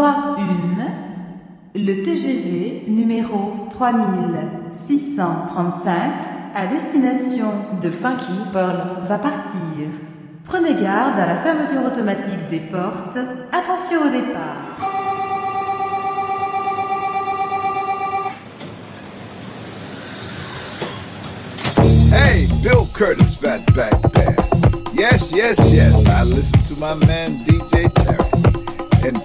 voie 1, le TGV numéro 3635 à destination de Funky Pearl va partir. Prenez garde à la fermeture automatique des portes. Attention au départ. Hey, Bill Curtis, Fat Back Pass. Yes, yes, yes, I listen to my man DJ Terry. And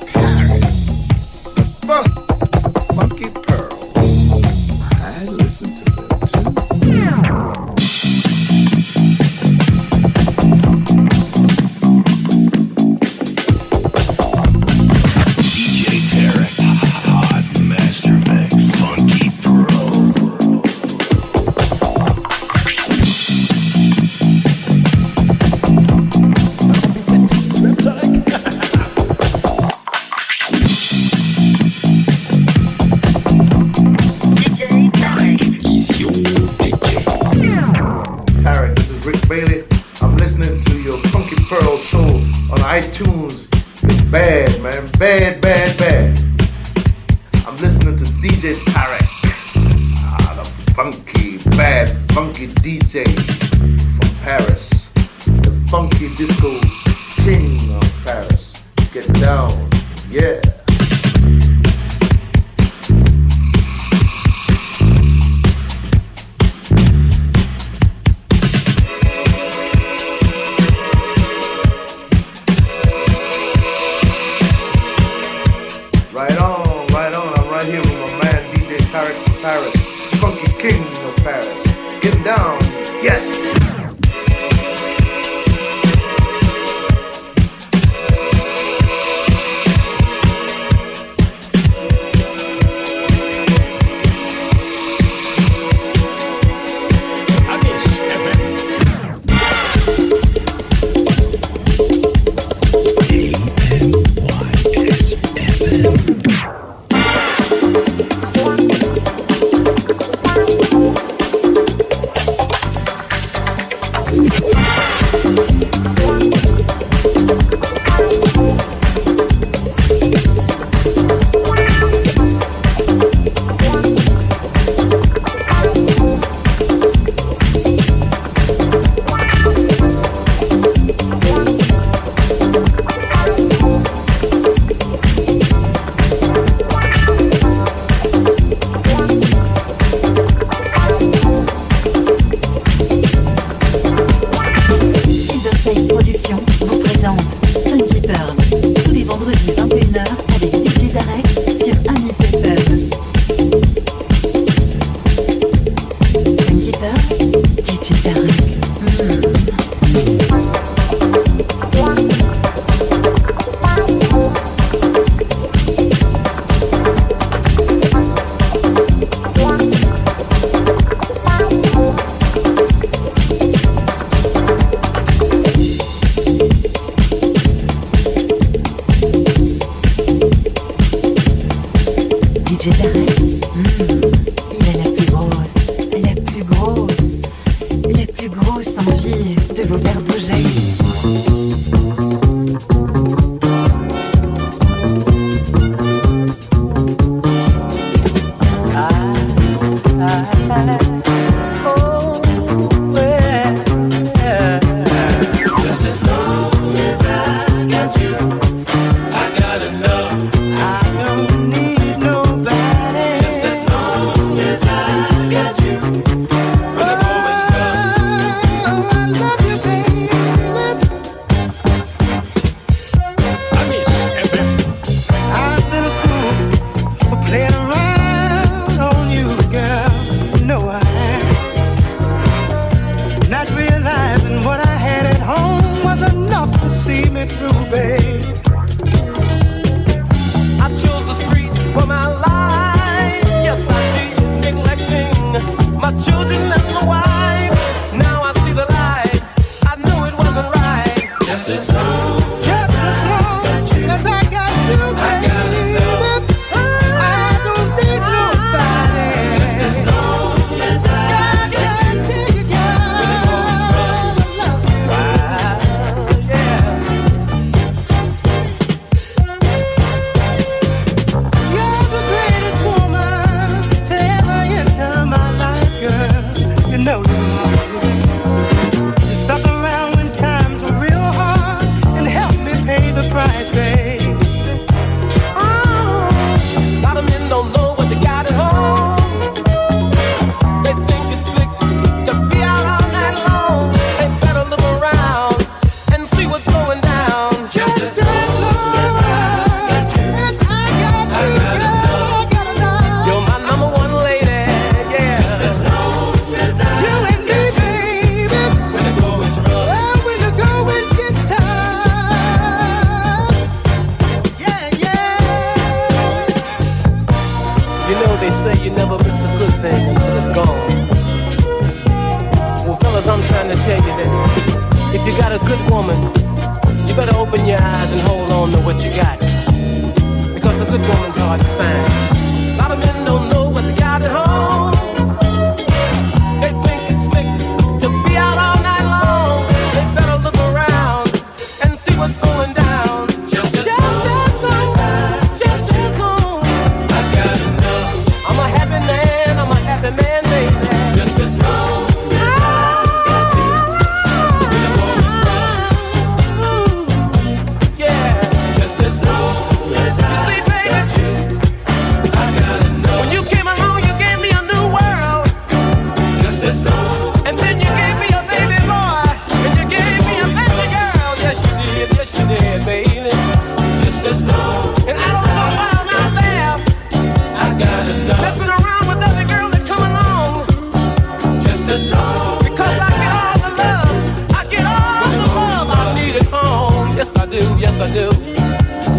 sisters know. Because I get all the love, I get all the love I need at home. Yes, I do, yes, I do.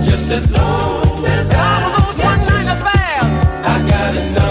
Just as long as I. All of those one night affairs, I got enough.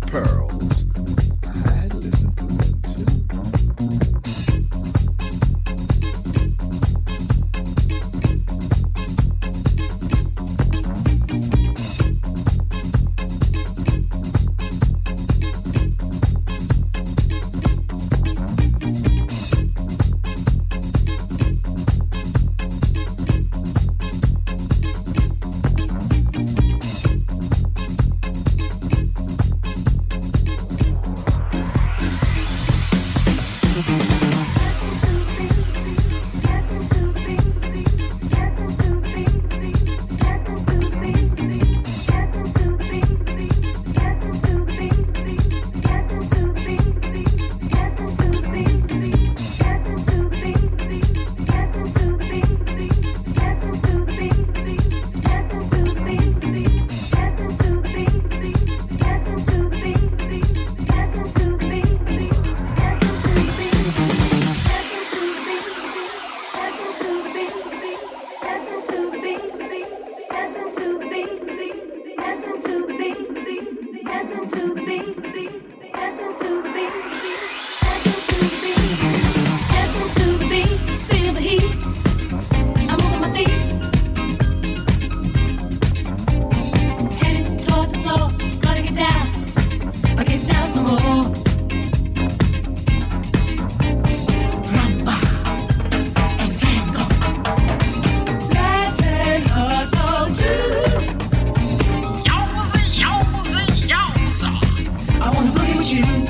Pearls. you.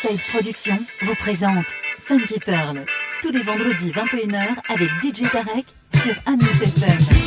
Southside Productions vous présente Funky Pearl tous les vendredis 21h avec DJ Tarek sur Amis